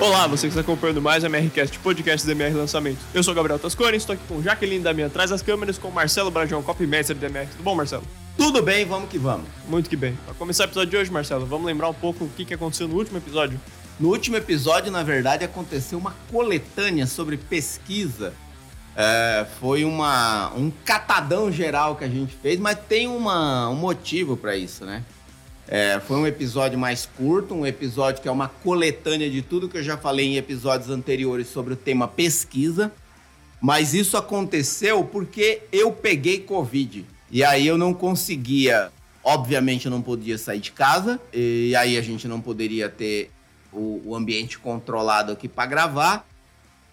Olá, você que está acompanhando mais a MRCast, podcast do MR Lançamento. Eu sou o Gabriel Tascone, estou aqui com Jaqueline da minha atrás das câmeras, com Marcelo Brajão, copymestre do MR. Tudo bom, Marcelo? Tudo bem, vamos que vamos. Muito que bem. Para começar o episódio de hoje, Marcelo, vamos lembrar um pouco o que aconteceu no último episódio? No último episódio, na verdade, aconteceu uma coletânea sobre pesquisa. É, foi uma, um catadão geral que a gente fez, mas tem uma, um motivo para isso, né? É, foi um episódio mais curto, um episódio que é uma coletânea de tudo que eu já falei em episódios anteriores sobre o tema pesquisa. Mas isso aconteceu porque eu peguei Covid. E aí eu não conseguia, obviamente eu não podia sair de casa, e aí a gente não poderia ter o, o ambiente controlado aqui para gravar.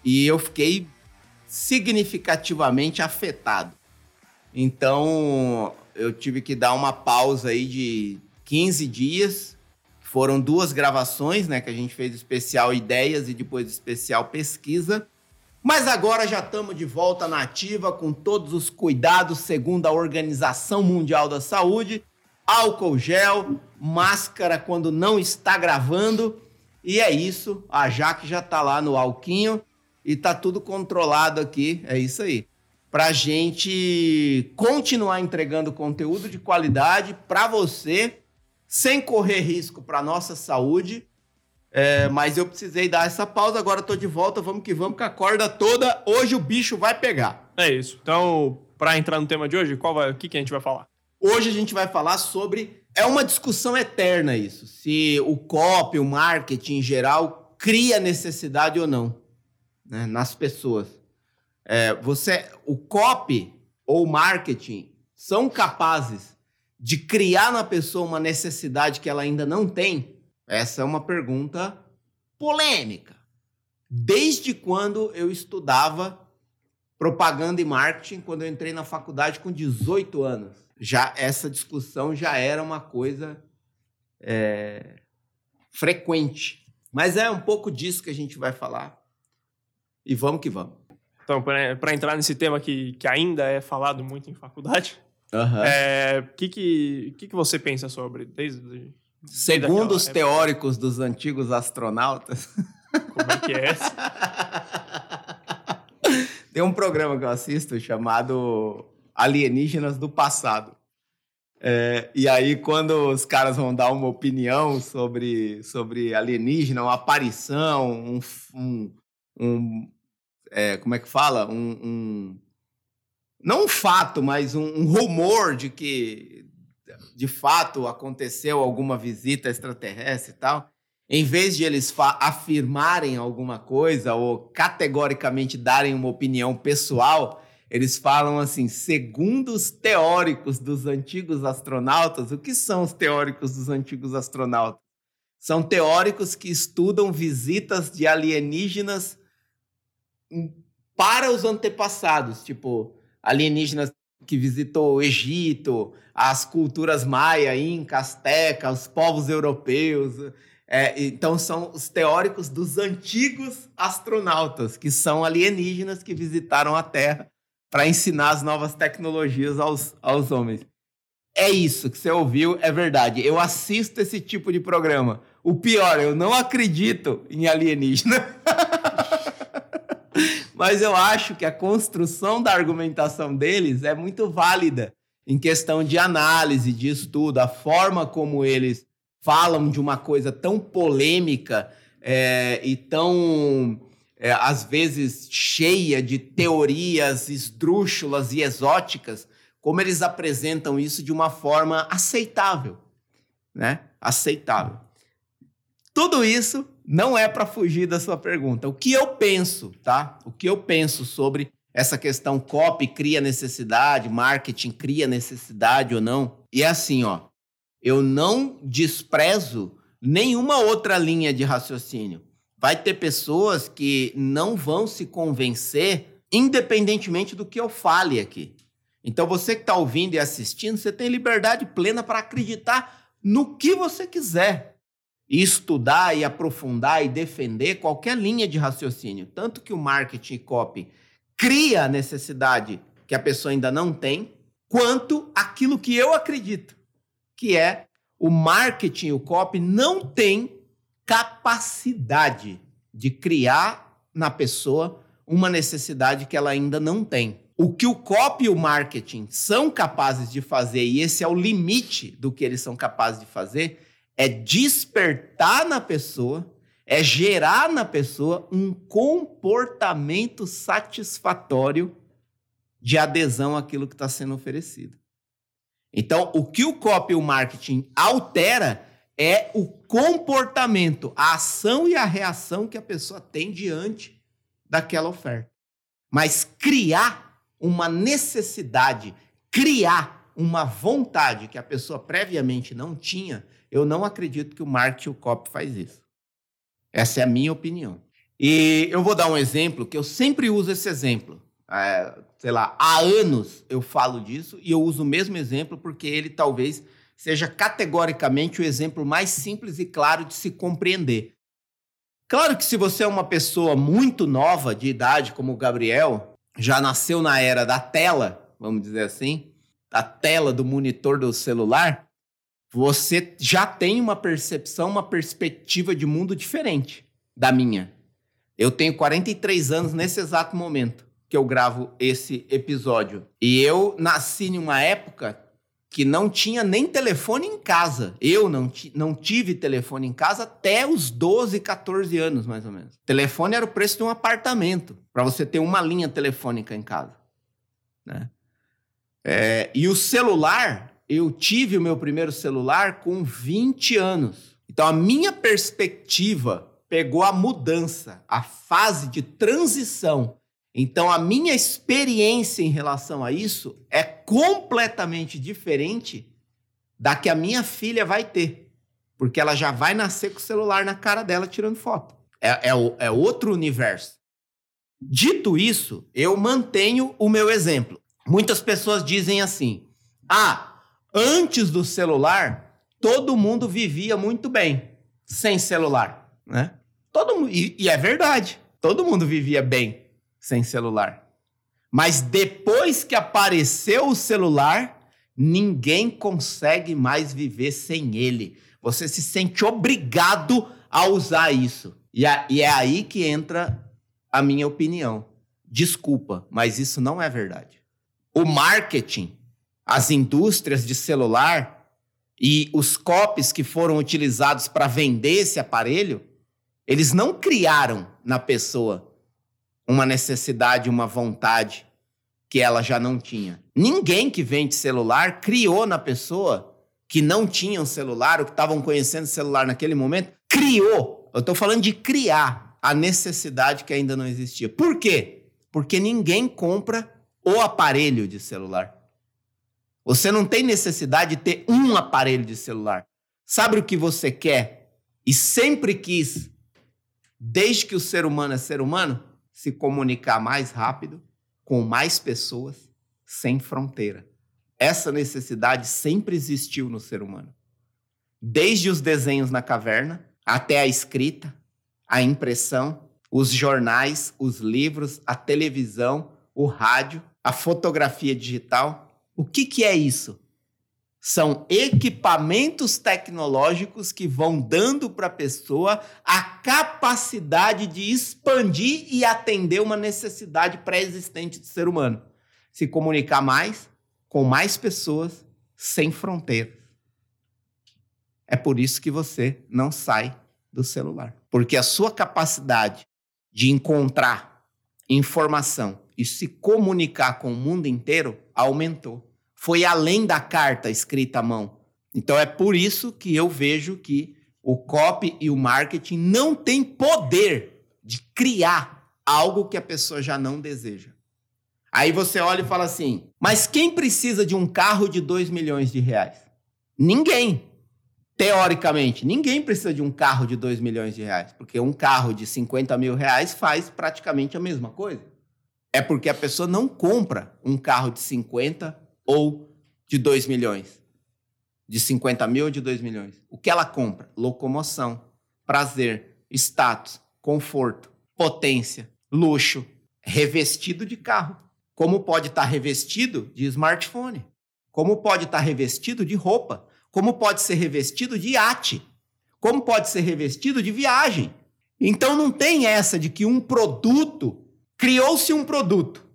E eu fiquei significativamente afetado. Então eu tive que dar uma pausa aí de 15 dias. Foram duas gravações, né? Que a gente fez especial ideias e depois especial pesquisa. Mas agora já estamos de volta na ativa com todos os cuidados segundo a Organização Mundial da Saúde. Álcool gel, máscara quando não está gravando. E é isso. A Jaque já está lá no alquinho e tá tudo controlado aqui. É isso aí. Para gente continuar entregando conteúdo de qualidade para você sem correr risco para nossa saúde. É, mas eu precisei dar essa pausa, agora estou de volta, vamos que vamos, com a corda toda. Hoje o bicho vai pegar. É isso. Então, para entrar no tema de hoje, qual vai, o que, que a gente vai falar? Hoje a gente vai falar sobre. É uma discussão eterna isso. Se o copy, o marketing em geral, cria necessidade ou não né, nas pessoas. É, você, o copy ou o marketing são capazes de criar na pessoa uma necessidade que ela ainda não tem? Essa é uma pergunta polêmica. Desde quando eu estudava propaganda e marketing, quando eu entrei na faculdade com 18 anos, já essa discussão já era uma coisa é, frequente. Mas é um pouco disso que a gente vai falar. E vamos que vamos. Então, para entrar nesse tema que, que ainda é falado muito em faculdade, Uhum. É, o que, que, que, que você pensa sobre? Desde, Segundo os teóricos dos antigos astronautas. Como é que é essa? Tem um programa que eu assisto chamado Alienígenas do Passado. É, e aí, quando os caras vão dar uma opinião sobre, sobre alienígena, uma aparição, um. um, um é, como é que fala? um, um não um fato, mas um, um rumor de que de fato aconteceu alguma visita extraterrestre e tal, em vez de eles afirmarem alguma coisa ou categoricamente darem uma opinião pessoal, eles falam assim, segundo os teóricos dos antigos astronautas, o que são os teóricos dos antigos astronautas? São teóricos que estudam visitas de alienígenas para os antepassados, tipo, alienígenas que visitou o Egito, as culturas maia, inca, azteca, os povos europeus. É, então são os teóricos dos antigos astronautas, que são alienígenas que visitaram a Terra para ensinar as novas tecnologias aos, aos homens. É isso que você ouviu, é verdade. Eu assisto esse tipo de programa. O pior, eu não acredito em alienígena. Mas eu acho que a construção da argumentação deles é muito válida em questão de análise, de estudo, a forma como eles falam de uma coisa tão polêmica é, e tão, é, às vezes, cheia de teorias esdrúxulas e exóticas, como eles apresentam isso de uma forma aceitável, né? Aceitável. Tudo isso não é para fugir da sua pergunta. O que eu penso, tá? O que eu penso sobre essa questão copy cria necessidade, marketing cria necessidade ou não? E é assim, ó. Eu não desprezo nenhuma outra linha de raciocínio. Vai ter pessoas que não vão se convencer independentemente do que eu fale aqui. Então você que está ouvindo e assistindo, você tem liberdade plena para acreditar no que você quiser estudar e aprofundar e defender qualquer linha de raciocínio. Tanto que o marketing copy cria a necessidade que a pessoa ainda não tem, quanto aquilo que eu acredito, que é o marketing, o copy não tem capacidade de criar na pessoa uma necessidade que ela ainda não tem. O que o copy e o marketing são capazes de fazer, e esse é o limite do que eles são capazes de fazer, é despertar na pessoa, é gerar na pessoa um comportamento satisfatório de adesão àquilo que está sendo oferecido. Então, o que o copy e o marketing altera é o comportamento, a ação e a reação que a pessoa tem diante daquela oferta. Mas criar uma necessidade, criar uma vontade que a pessoa previamente não tinha, eu não acredito que o marketing o copy faz isso. Essa é a minha opinião. E eu vou dar um exemplo que eu sempre uso esse exemplo. É, sei lá, há anos eu falo disso e eu uso o mesmo exemplo porque ele talvez seja categoricamente o exemplo mais simples e claro de se compreender. Claro que se você é uma pessoa muito nova de idade, como o Gabriel, já nasceu na era da tela, vamos dizer assim, da tela do monitor do celular, você já tem uma percepção, uma perspectiva de mundo diferente da minha. Eu tenho 43 anos nesse exato momento que eu gravo esse episódio. E eu nasci em uma época que não tinha nem telefone em casa. Eu não, não tive telefone em casa até os 12, 14 anos, mais ou menos. Telefone era o preço de um apartamento, para você ter uma linha telefônica em casa. Né? É, e o celular, eu tive o meu primeiro celular com 20 anos. Então a minha perspectiva pegou a mudança, a fase de transição então, a minha experiência em relação a isso é completamente diferente da que a minha filha vai ter. Porque ela já vai nascer com o celular na cara dela tirando foto. É, é, é outro universo. Dito isso, eu mantenho o meu exemplo. Muitas pessoas dizem assim: ah, antes do celular, todo mundo vivia muito bem sem celular. Né? Todo, e, e é verdade, todo mundo vivia bem sem celular. Mas depois que apareceu o celular, ninguém consegue mais viver sem ele. Você se sente obrigado a usar isso. E, e é aí que entra a minha opinião. Desculpa, mas isso não é verdade. O marketing, as indústrias de celular e os copies que foram utilizados para vender esse aparelho, eles não criaram na pessoa uma necessidade, uma vontade que ela já não tinha. Ninguém que vende celular criou na pessoa que não tinha um celular, ou que estavam conhecendo celular naquele momento, criou. Eu estou falando de criar a necessidade que ainda não existia. Por quê? Porque ninguém compra o aparelho de celular. Você não tem necessidade de ter um aparelho de celular. Sabe o que você quer e sempre quis, desde que o ser humano é ser humano? se comunicar mais rápido, com mais pessoas, sem fronteira. Essa necessidade sempre existiu no ser humano. Desde os desenhos na caverna até a escrita, a impressão, os jornais, os livros, a televisão, o rádio, a fotografia digital. O que, que é isso? São equipamentos tecnológicos que vão dando para a pessoa a capacidade de expandir e atender uma necessidade pré-existente do ser humano. Se comunicar mais, com mais pessoas, sem fronteiras. É por isso que você não sai do celular. Porque a sua capacidade de encontrar informação e se comunicar com o mundo inteiro aumentou foi além da carta escrita à mão. Então é por isso que eu vejo que o copy e o marketing não têm poder de criar algo que a pessoa já não deseja. Aí você olha e fala assim: mas quem precisa de um carro de 2 milhões de reais? Ninguém. Teoricamente, ninguém precisa de um carro de 2 milhões de reais, porque um carro de 50 mil reais faz praticamente a mesma coisa. É porque a pessoa não compra um carro de 50 ou de 2 milhões? De 50 mil ou de 2 milhões? O que ela compra? Locomoção, prazer, status, conforto, potência, luxo, revestido de carro. Como pode estar revestido de smartphone? Como pode estar revestido de roupa? Como pode ser revestido de iate? Como pode ser revestido de viagem? Então não tem essa de que um produto criou-se um produto.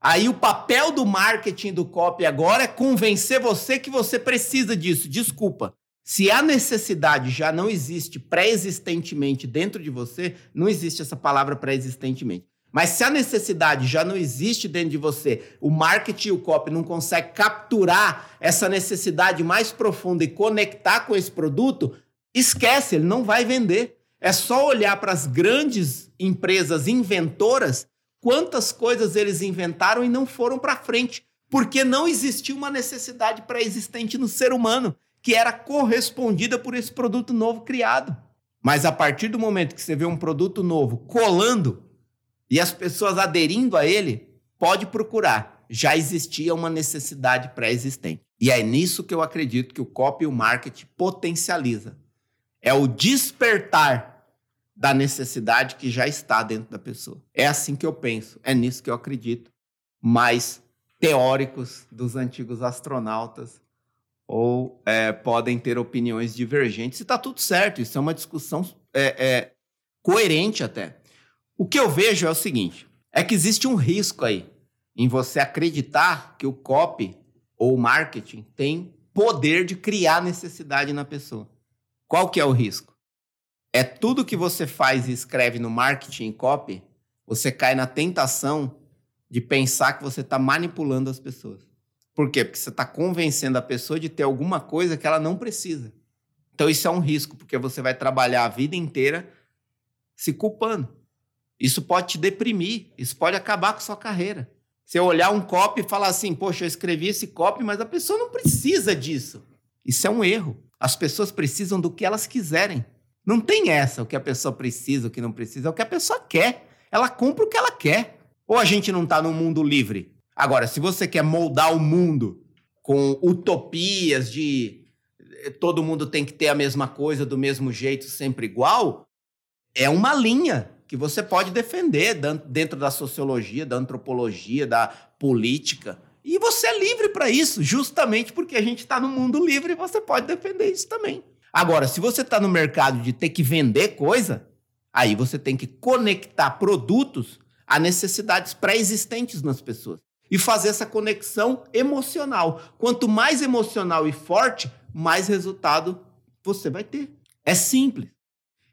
Aí o papel do marketing do copy agora é convencer você que você precisa disso. Desculpa. Se a necessidade já não existe pré-existentemente dentro de você, não existe essa palavra pré-existentemente. Mas se a necessidade já não existe dentro de você, o marketing e o copy não consegue capturar essa necessidade mais profunda e conectar com esse produto, esquece, ele não vai vender. É só olhar para as grandes empresas inventoras, quantas coisas eles inventaram e não foram para frente, porque não existia uma necessidade pré-existente no ser humano que era correspondida por esse produto novo criado. Mas a partir do momento que você vê um produto novo colando e as pessoas aderindo a ele, pode procurar. Já existia uma necessidade pré-existente. E é nisso que eu acredito que o copy e o marketing potencializa. É o despertar da necessidade que já está dentro da pessoa. É assim que eu penso, é nisso que eu acredito. Mas teóricos dos antigos astronautas ou é, podem ter opiniões divergentes e está tudo certo. Isso é uma discussão é, é, coerente até. O que eu vejo é o seguinte: é que existe um risco aí em você acreditar que o copy ou o marketing tem poder de criar necessidade na pessoa. Qual que é o risco? É tudo que você faz e escreve no marketing copy, você cai na tentação de pensar que você está manipulando as pessoas. Por quê? Porque você está convencendo a pessoa de ter alguma coisa que ela não precisa. Então isso é um risco, porque você vai trabalhar a vida inteira se culpando. Isso pode te deprimir, isso pode acabar com sua carreira. Você olhar um copy e falar assim, poxa, eu escrevi esse copy, mas a pessoa não precisa disso. Isso é um erro. As pessoas precisam do que elas quiserem. Não tem essa, o que a pessoa precisa, o que não precisa, é o que a pessoa quer. Ela compra o que ela quer. Ou a gente não está num mundo livre. Agora, se você quer moldar o mundo com utopias de eh, todo mundo tem que ter a mesma coisa do mesmo jeito, sempre igual, é uma linha que você pode defender dentro da sociologia, da antropologia, da política. E você é livre para isso, justamente porque a gente está no mundo livre e você pode defender isso também. Agora, se você está no mercado de ter que vender coisa, aí você tem que conectar produtos a necessidades pré-existentes nas pessoas e fazer essa conexão emocional. Quanto mais emocional e forte, mais resultado você vai ter. É simples.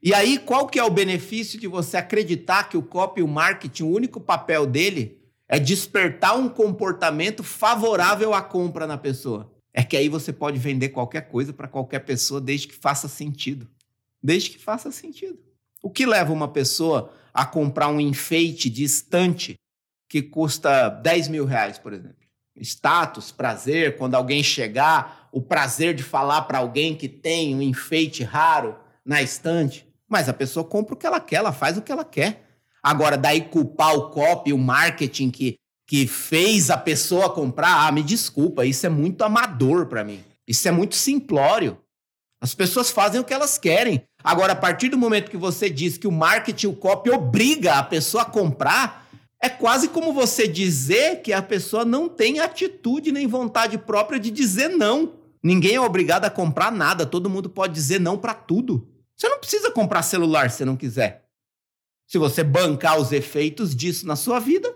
E aí, qual que é o benefício de você acreditar que o copy o marketing, o único papel dele é despertar um comportamento favorável à compra na pessoa? É que aí você pode vender qualquer coisa para qualquer pessoa desde que faça sentido. Desde que faça sentido. O que leva uma pessoa a comprar um enfeite de estante que custa 10 mil reais, por exemplo? Status, prazer, quando alguém chegar, o prazer de falar para alguém que tem um enfeite raro na estante. Mas a pessoa compra o que ela quer, ela faz o que ela quer. Agora, daí culpar o copy, o marketing que, que fez a pessoa comprar, ah, me desculpa, isso é muito amador para mim. Isso é muito simplório. As pessoas fazem o que elas querem. Agora, a partir do momento que você diz que o marketing, o copy obriga a pessoa a comprar, é quase como você dizer que a pessoa não tem atitude nem vontade própria de dizer não. Ninguém é obrigado a comprar nada, todo mundo pode dizer não para tudo. Você não precisa comprar celular se não quiser. Se você bancar os efeitos disso na sua vida,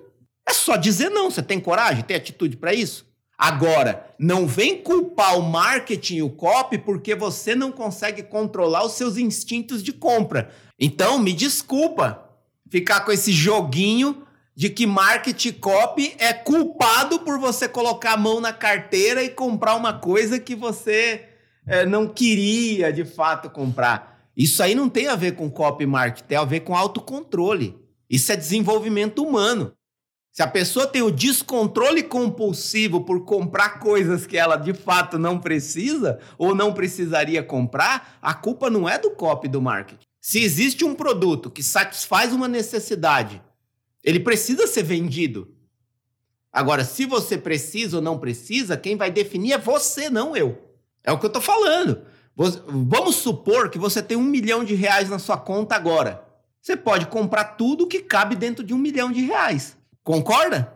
é só dizer não. Você tem coragem, tem atitude para isso? Agora, não vem culpar o marketing e o copy porque você não consegue controlar os seus instintos de compra. Então, me desculpa ficar com esse joguinho de que marketing copy é culpado por você colocar a mão na carteira e comprar uma coisa que você é, não queria de fato comprar. Isso aí não tem a ver com copy marketing, tem a ver com autocontrole. Isso é desenvolvimento humano. Se a pessoa tem o descontrole compulsivo por comprar coisas que ela de fato não precisa ou não precisaria comprar, a culpa não é do copy do marketing. Se existe um produto que satisfaz uma necessidade, ele precisa ser vendido. Agora, se você precisa ou não precisa, quem vai definir é você, não eu. É o que eu estou falando. Vamos supor que você tem um milhão de reais na sua conta agora. Você pode comprar tudo que cabe dentro de um milhão de reais. Concorda?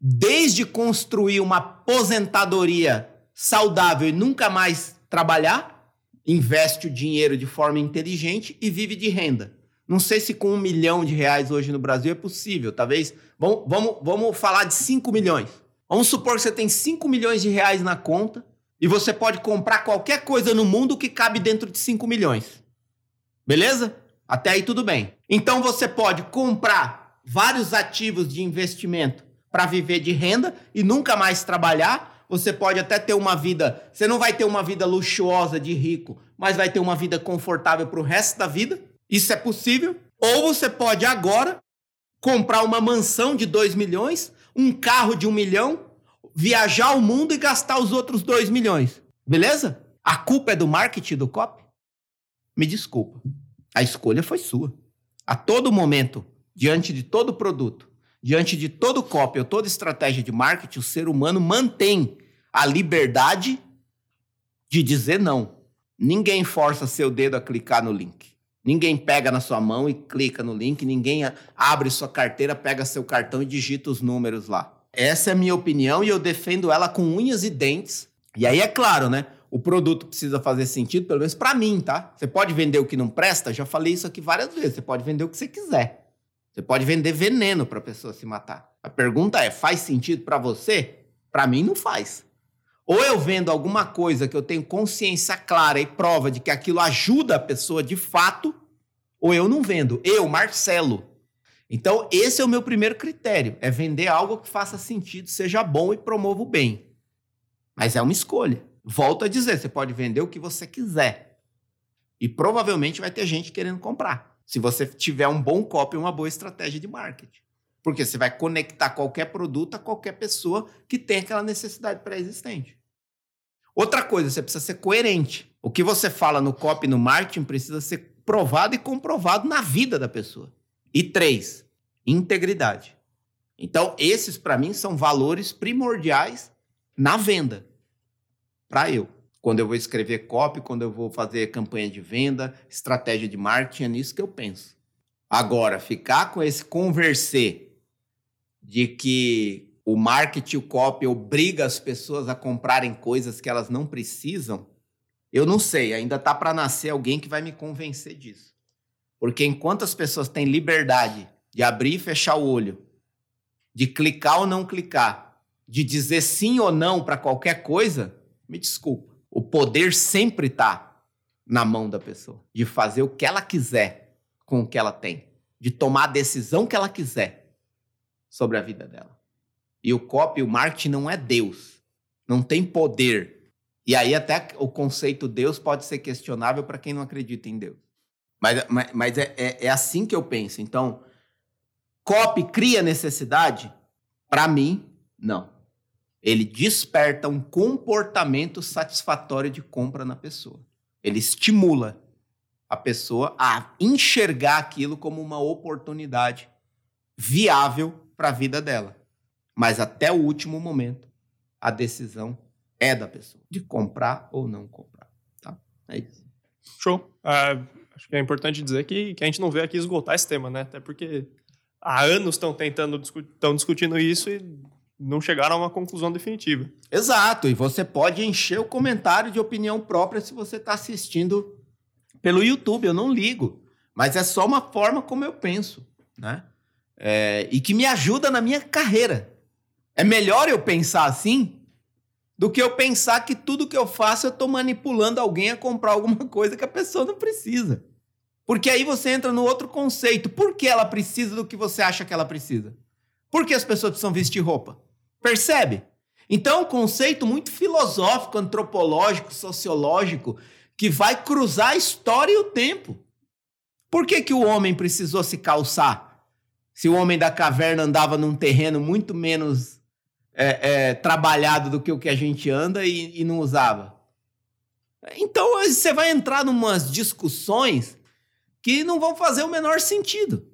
Desde construir uma aposentadoria saudável e nunca mais trabalhar, investe o dinheiro de forma inteligente e vive de renda. Não sei se com um milhão de reais hoje no Brasil é possível. Talvez. Vamos, vamos, vamos falar de 5 milhões. Vamos supor que você tem 5 milhões de reais na conta e você pode comprar qualquer coisa no mundo que cabe dentro de 5 milhões. Beleza? Até aí tudo bem. Então você pode comprar vários ativos de investimento para viver de renda e nunca mais trabalhar. Você pode até ter uma vida. Você não vai ter uma vida luxuosa de rico, mas vai ter uma vida confortável para o resto da vida. Isso é possível. Ou você pode agora comprar uma mansão de 2 milhões, um carro de 1 um milhão, viajar o mundo e gastar os outros 2 milhões. Beleza? A culpa é do marketing do COP? Me desculpa. A escolha foi sua. A todo momento, diante de todo produto, diante de todo copy ou toda estratégia de marketing, o ser humano mantém a liberdade de dizer não. Ninguém força seu dedo a clicar no link. Ninguém pega na sua mão e clica no link, ninguém abre sua carteira, pega seu cartão e digita os números lá. Essa é a minha opinião e eu defendo ela com unhas e dentes. E aí é claro, né? O produto precisa fazer sentido, pelo menos para mim, tá? Você pode vender o que não presta, já falei isso aqui várias vezes. Você pode vender o que você quiser. Você pode vender veneno para a pessoa se matar. A pergunta é: faz sentido para você? Para mim não faz. Ou eu vendo alguma coisa que eu tenho consciência clara e prova de que aquilo ajuda a pessoa de fato, ou eu não vendo. Eu, Marcelo. Então, esse é o meu primeiro critério: é vender algo que faça sentido, seja bom e promova o bem. Mas é uma escolha. Volto a dizer: você pode vender o que você quiser. E provavelmente vai ter gente querendo comprar. Se você tiver um bom copy e uma boa estratégia de marketing. Porque você vai conectar qualquer produto a qualquer pessoa que tem aquela necessidade pré-existente. Outra coisa, você precisa ser coerente. O que você fala no copy no marketing precisa ser provado e comprovado na vida da pessoa. E três, integridade. Então, esses para mim são valores primordiais na venda. Para eu. Quando eu vou escrever copy, quando eu vou fazer campanha de venda, estratégia de marketing, é nisso que eu penso. Agora, ficar com esse converser de que o marketing, o copy obriga as pessoas a comprarem coisas que elas não precisam, eu não sei, ainda tá para nascer alguém que vai me convencer disso. Porque enquanto as pessoas têm liberdade de abrir e fechar o olho, de clicar ou não clicar, de dizer sim ou não para qualquer coisa, me desculpa. O poder sempre está na mão da pessoa, de fazer o que ela quiser com o que ela tem, de tomar a decisão que ela quiser sobre a vida dela. E o copy, o marketing não é Deus. Não tem poder. E aí até o conceito Deus pode ser questionável para quem não acredita em Deus. Mas, mas, mas é, é, é, assim que eu penso. Então, copy cria necessidade? Para mim, não. Ele desperta um comportamento satisfatório de compra na pessoa. Ele estimula a pessoa a enxergar aquilo como uma oportunidade viável para a vida dela. Mas até o último momento, a decisão é da pessoa de comprar ou não comprar. Tá? É isso. Show. Uh, acho que é importante dizer que, que a gente não veio aqui esgotar esse tema, né? Até porque há anos estão tentando estão discutindo isso e não chegaram a uma conclusão definitiva. Exato. E você pode encher o comentário de opinião própria se você está assistindo pelo YouTube. Eu não ligo. Mas é só uma forma como eu penso, né? É, e que me ajuda na minha carreira. É melhor eu pensar assim do que eu pensar que tudo que eu faço eu estou manipulando alguém a comprar alguma coisa que a pessoa não precisa. Porque aí você entra no outro conceito. Por que ela precisa do que você acha que ela precisa? Por que as pessoas precisam vestir roupa? Percebe? Então, um conceito muito filosófico, antropológico, sociológico, que vai cruzar a história e o tempo. Por que, que o homem precisou se calçar? Se o homem da caverna andava num terreno muito menos é, é, trabalhado do que o que a gente anda e, e não usava. Então você vai entrar numas discussões que não vão fazer o menor sentido.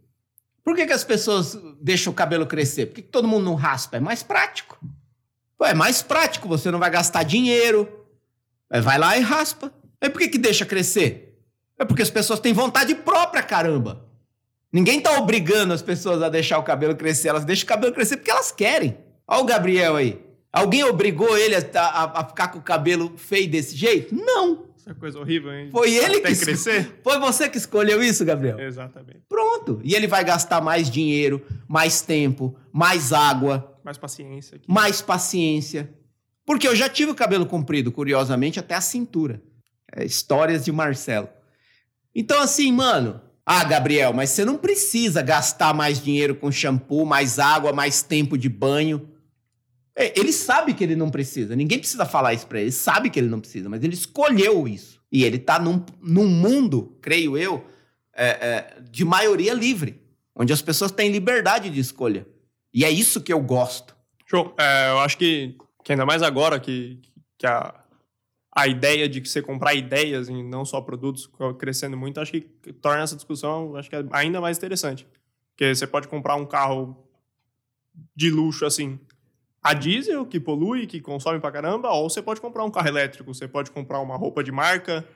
Por que, que as pessoas deixam o cabelo crescer? Por que, que todo mundo não raspa? É mais prático. Pô, é mais prático, você não vai gastar dinheiro. Vai lá e raspa. Aí por que, que deixa crescer? É porque as pessoas têm vontade própria, caramba. Ninguém tá obrigando as pessoas a deixar o cabelo crescer. Elas deixam o cabelo crescer porque elas querem. Olha o Gabriel aí. Alguém obrigou ele a, a, a, ficar com o cabelo feio desse jeito? Não. Essa coisa horrível, hein? Foi ele Até que crescer? Foi você que escolheu isso, Gabriel? Exatamente. Pronto. E ele vai gastar mais dinheiro, mais tempo, mais água, Mais paciência aqui. mais paciência. Porque eu já tive o cabelo comprido, curiosamente, até a cintura. É, histórias de Marcelo. Então, assim, mano. Ah, Gabriel, mas você não precisa gastar mais dinheiro com shampoo, mais água, mais tempo de banho. É, Ele sabe que ele não precisa. Ninguém precisa falar isso pra ele. Ele sabe que ele não precisa, mas ele escolheu isso. E ele tá num, num mundo, creio eu, é, é, de maioria livre, onde as pessoas têm liberdade de escolha. E é isso que eu gosto. Show. É, eu acho que, que ainda mais agora que, que a, a ideia de que você comprar ideias e não só produtos crescendo muito, acho que torna essa discussão acho que é ainda mais interessante. Porque você pode comprar um carro de luxo, assim, a diesel, que polui, que consome pra caramba, ou você pode comprar um carro elétrico, você pode comprar uma roupa de marca,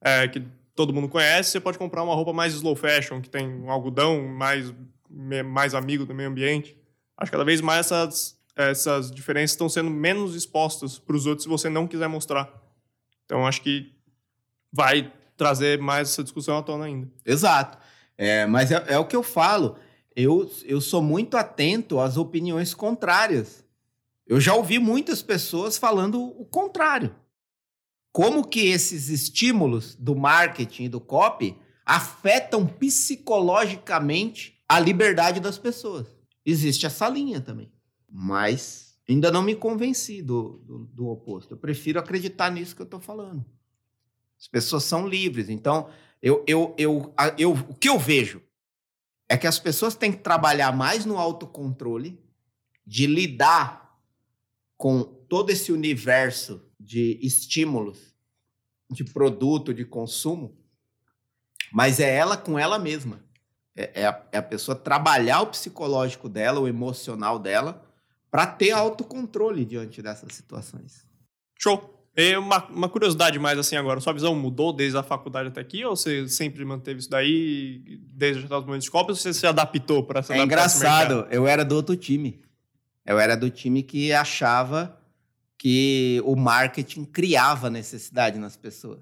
é, que todo mundo conhece, você pode comprar uma roupa mais slow fashion, que tem um algodão mais, mais amigo do meio ambiente. Acho que cada vez mais essas, essas diferenças estão sendo menos expostas para os outros se você não quiser mostrar. Então, acho que vai trazer mais essa discussão à tona ainda. Exato. É, mas é, é o que eu falo. Eu, eu sou muito atento às opiniões contrárias. Eu já ouvi muitas pessoas falando o contrário. Como que esses estímulos do marketing e do copy afetam psicologicamente a liberdade das pessoas? Existe essa linha também. Mas ainda não me convenci do, do, do oposto. Eu prefiro acreditar nisso que eu estou falando. As pessoas são livres. Então, eu, eu, eu, eu, o que eu vejo é que as pessoas têm que trabalhar mais no autocontrole, de lidar com todo esse universo de estímulos, de produto, de consumo, mas é ela com ela mesma. É, é a, é a pessoa trabalhar o psicológico dela, o emocional dela, para ter autocontrole diante dessas situações. Show! E uma, uma curiosidade mais assim agora, sua visão mudou desde a faculdade até aqui ou você sempre manteve isso daí desde os momentos de Copa ou você se adaptou para essa É engraçado, eu era do outro time. Eu era do time que achava que o marketing criava necessidade nas pessoas.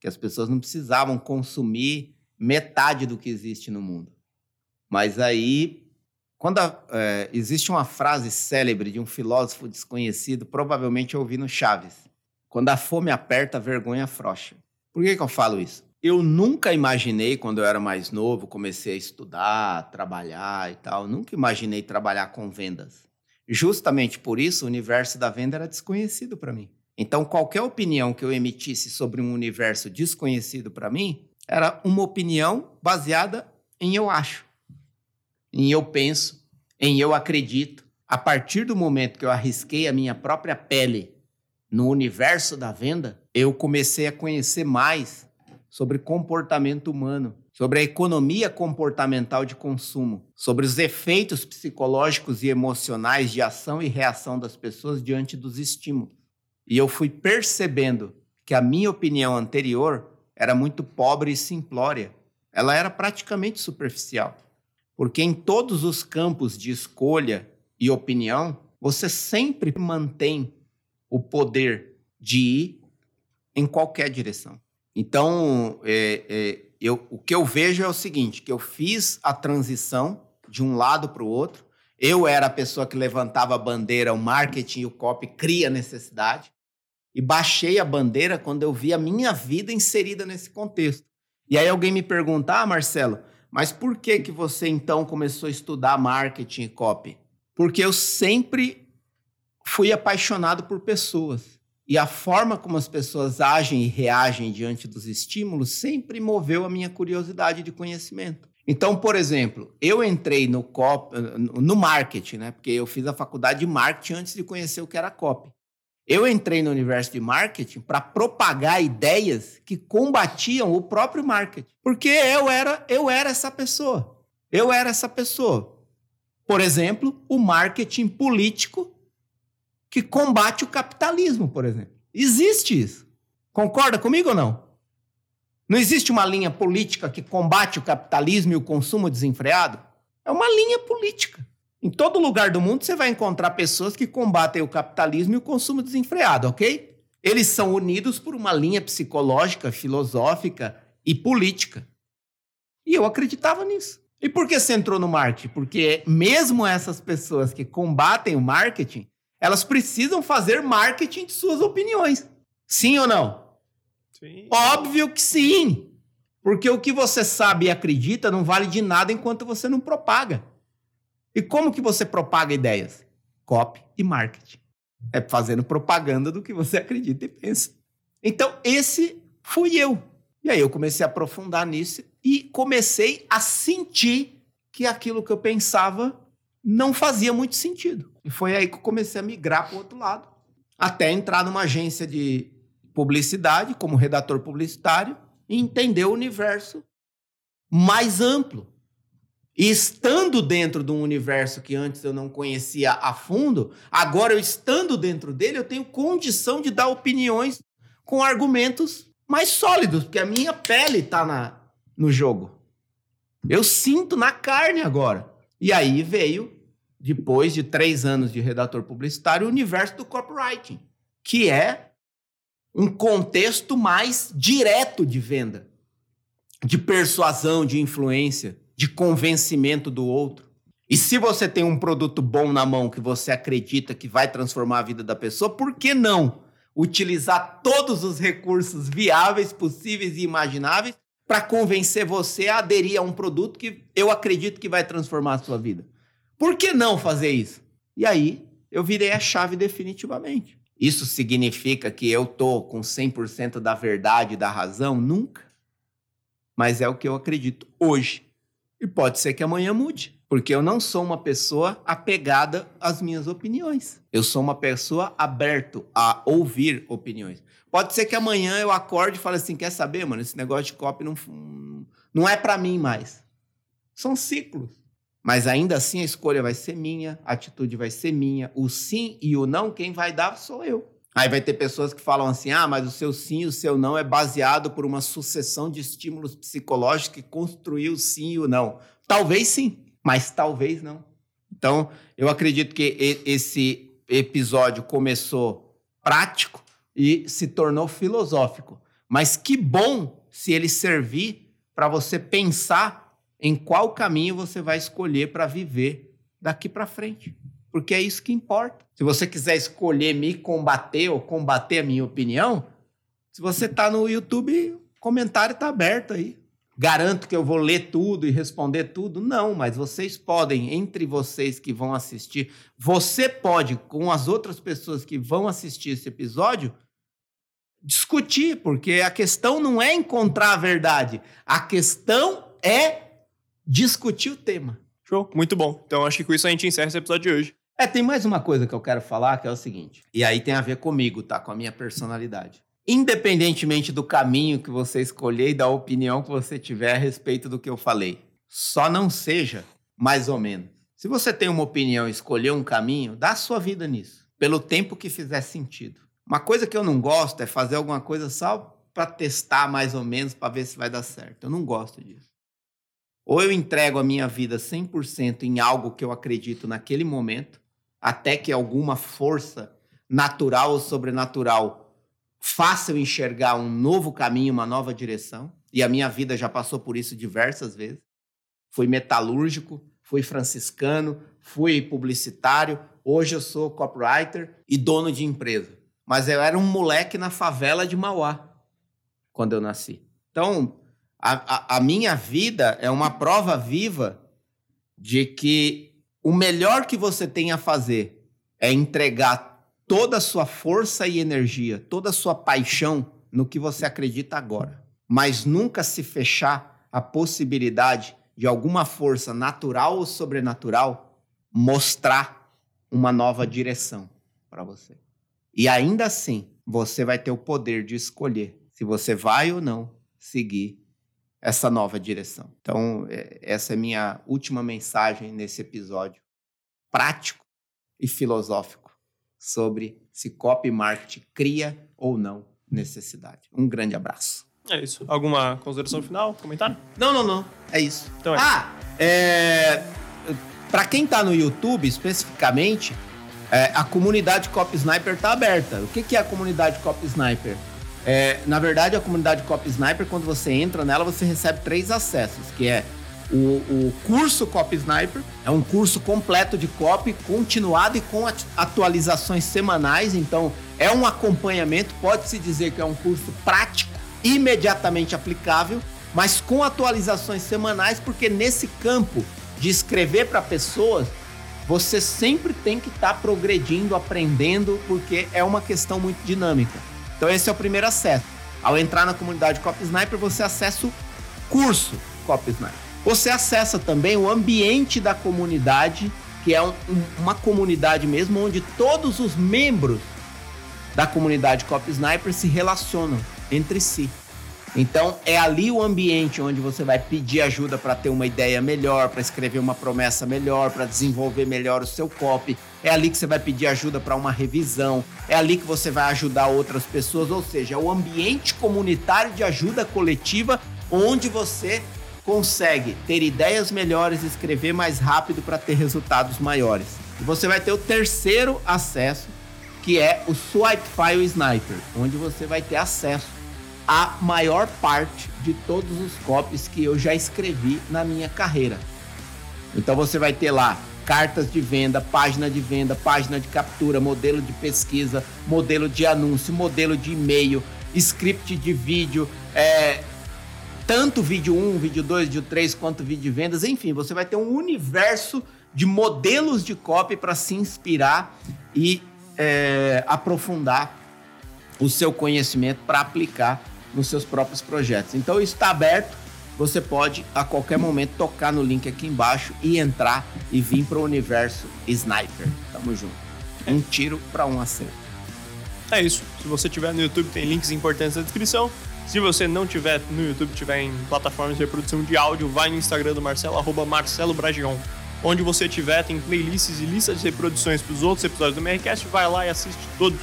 Que as pessoas não precisavam consumir metade do que existe no mundo. Mas aí, quando a- é, existe uma frase célebre de um filósofo desconhecido, provavelmente eu ouvi no Chaves. Quando a fome aperta, a vergonha afrouxa. Por que, que eu falo isso? Eu nunca imaginei, quando eu era mais novo, comecei a estudar, trabalhar e tal, nunca imaginei trabalhar com vendas. Justamente por isso, o universo da venda era desconhecido para mim. Então, qualquer opinião que eu emitisse sobre um universo desconhecido para mim era uma opinião baseada em eu acho, em eu penso, em eu acredito. A partir do momento que eu arrisquei a minha própria pele no universo da venda, eu comecei a conhecer mais sobre comportamento humano, sobre a economia comportamental de consumo, sobre os efeitos psicológicos e emocionais de ação e reação das pessoas diante dos estímulos. E eu fui percebendo que a minha opinião anterior era muito pobre e simplória. Ela era praticamente superficial. Porque em todos os campos de escolha e opinião, você sempre mantém o poder de ir em qualquer direção. Então, é, é, eu, o que eu vejo é o seguinte: que eu fiz a transição de um lado para o outro. Eu era a pessoa que levantava a bandeira, o marketing e o copy cria necessidade. E baixei a bandeira quando eu vi a minha vida inserida nesse contexto. E aí alguém me pergunta, ah, Marcelo, mas por que, que você então começou a estudar marketing e copy? Porque eu sempre fui apaixonado por pessoas. E a forma como as pessoas agem e reagem diante dos estímulos sempre moveu a minha curiosidade de conhecimento. Então, por exemplo, eu entrei no cop, no marketing, né? Porque eu fiz a faculdade de marketing antes de conhecer o que era copy. Eu entrei no universo de marketing para propagar ideias que combatiam o próprio marketing. Porque eu era, eu era essa pessoa. Eu era essa pessoa. Por exemplo, o marketing político que combate o capitalismo, por exemplo. Existe isso. Concorda comigo ou não? Não existe uma linha política que combate o capitalismo e o consumo desenfreado? É uma linha política. Em todo lugar do mundo você vai encontrar pessoas que combatem o capitalismo e o consumo desenfreado, ok? Eles são unidos por uma linha psicológica, filosófica e política. E eu acreditava nisso. E por que você entrou no marketing? Porque mesmo essas pessoas que combatem o marketing, elas precisam fazer marketing de suas opiniões. Sim ou não? Sim. Óbvio que sim. Porque o que você sabe e acredita não vale de nada enquanto você não propaga. E como que você propaga ideias? Copy e marketing. É fazendo propaganda do que você acredita e pensa. Então, esse fui eu. E aí eu comecei a aprofundar nisso e comecei a sentir que aquilo que eu pensava não fazia muito sentido. E foi aí que eu comecei a migrar para o outro lado. Até entrar numa agência de publicidade, como redator publicitário, e entender o universo mais amplo. E estando dentro de um universo que antes eu não conhecia a fundo, agora eu estando dentro dele, eu tenho condição de dar opiniões com argumentos mais sólidos, porque a minha pele está no jogo. Eu sinto na carne agora. E aí veio, depois de três anos de redator publicitário, o universo do copywriting, que é um contexto mais direto de venda, de persuasão, de influência, de convencimento do outro. E se você tem um produto bom na mão que você acredita que vai transformar a vida da pessoa, por que não utilizar todos os recursos viáveis, possíveis e imagináveis para convencer você a aderir a um produto que eu acredito que vai transformar a sua vida? Por que não fazer isso? E aí eu virei a chave definitivamente. Isso significa que eu tô com 100% da verdade e da razão? Nunca. Mas é o que eu acredito hoje. E pode ser que amanhã mude, porque eu não sou uma pessoa apegada às minhas opiniões. Eu sou uma pessoa aberto a ouvir opiniões. Pode ser que amanhã eu acorde e fale assim: quer saber, mano? Esse negócio de copy não, não é para mim mais. São ciclos. Mas ainda assim a escolha vai ser minha, a atitude vai ser minha, o sim e o não, quem vai dar sou eu. Aí vai ter pessoas que falam assim: ah, mas o seu sim e o seu não é baseado por uma sucessão de estímulos psicológicos que construiu o sim e o não. Talvez sim, mas talvez não. Então, eu acredito que esse episódio começou prático e se tornou filosófico. Mas que bom se ele servir para você pensar em qual caminho você vai escolher para viver daqui para frente porque é isso que importa. Se você quiser escolher me combater ou combater a minha opinião, se você está no YouTube, o comentário está aberto aí. Garanto que eu vou ler tudo e responder tudo? Não, mas vocês podem, entre vocês que vão assistir, você pode, com as outras pessoas que vão assistir esse episódio, discutir, porque a questão não é encontrar a verdade, a questão é discutir o tema. Show, muito bom. Então acho que com isso a gente encerra esse episódio de hoje. É, tem mais uma coisa que eu quero falar, que é o seguinte. E aí tem a ver comigo, tá? Com a minha personalidade. Independentemente do caminho que você escolher e da opinião que você tiver a respeito do que eu falei, só não seja mais ou menos. Se você tem uma opinião e escolher um caminho, dá a sua vida nisso, pelo tempo que fizer sentido. Uma coisa que eu não gosto é fazer alguma coisa só para testar mais ou menos, para ver se vai dar certo. Eu não gosto disso. Ou eu entrego a minha vida 100% em algo que eu acredito naquele momento, até que alguma força natural ou sobrenatural faça eu enxergar um novo caminho, uma nova direção. E a minha vida já passou por isso diversas vezes. Fui metalúrgico, fui franciscano, fui publicitário, hoje eu sou copywriter e dono de empresa. Mas eu era um moleque na favela de Mauá quando eu nasci. Então, a, a, a minha vida é uma prova viva de que o melhor que você tem a fazer é entregar toda a sua força e energia, toda a sua paixão no que você acredita agora. Mas nunca se fechar a possibilidade de alguma força natural ou sobrenatural mostrar uma nova direção para você. E ainda assim, você vai ter o poder de escolher se você vai ou não seguir essa nova direção. Então, é, essa é minha última mensagem nesse episódio prático e filosófico sobre se copy marketing cria ou não necessidade. Um grande abraço. É isso. Alguma consideração final? Comentário? Não, não, não. É isso. Então é. Ah, é... para quem está no YouTube especificamente, É, a comunidade Cop Sniper está aberta. O que, que é a comunidade Cop Sniper? É, na verdade, a comunidade Cop Sniper, quando você entra nela, você recebe três acessos, que é o, o curso Cop Sniper, é um curso completo de cop, continuado e com atualizações semanais, então é um acompanhamento, pode-se dizer que é um curso prático, imediatamente aplicável, mas com atualizações semanais, porque nesse campo de escrever para pessoas, você sempre tem que estar tá progredindo, aprendendo, porque é uma questão muito dinâmica. Então esse é o primeiro acesso. Ao entrar na comunidade Cop Sniper, você acessa o curso Cop Sniper. Você acessa também o ambiente da comunidade, que é um, uma comunidade mesmo onde todos os membros da comunidade Cop Sniper se relacionam entre si. Então é ali o ambiente onde você vai pedir ajuda para ter uma ideia melhor, para escrever uma promessa melhor, para desenvolver melhor o seu copy. É ali que você vai pedir ajuda para uma revisão. É ali que você vai ajudar outras pessoas, ou seja, é o ambiente comunitário de ajuda coletiva onde você consegue ter ideias melhores, escrever mais rápido para ter resultados maiores. E você vai ter o terceiro acesso, que é o Swipe File Sniper, onde você vai ter acesso a maior parte de todos os copies que eu já escrevi na minha carreira. Então você vai ter lá cartas de venda, página de venda, página de captura, modelo de pesquisa, modelo de anúncio, modelo de e-mail, script de vídeo, é, tanto vídeo 1, vídeo 2, vídeo 3, quanto vídeo de vendas, enfim, você vai ter um universo de modelos de copy para se inspirar e é, aprofundar o seu conhecimento para aplicar nos seus próprios projetos. Então isso está aberto, você pode a qualquer momento tocar no link aqui embaixo e entrar e vir para o universo Sniper. Tamo junto. Um tiro para um acerto. É isso. Se você tiver no YouTube, tem links importantes na descrição. Se você não tiver no YouTube, tiver em plataformas de reprodução de áudio, vai no Instagram do Marcelo, arroba Marcelo Bragion. Onde você tiver, tem playlists e listas de reproduções para os outros episódios do Mercast, vai lá e assiste todos.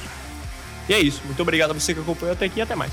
E é isso. Muito obrigado a você que acompanhou até aqui e até mais.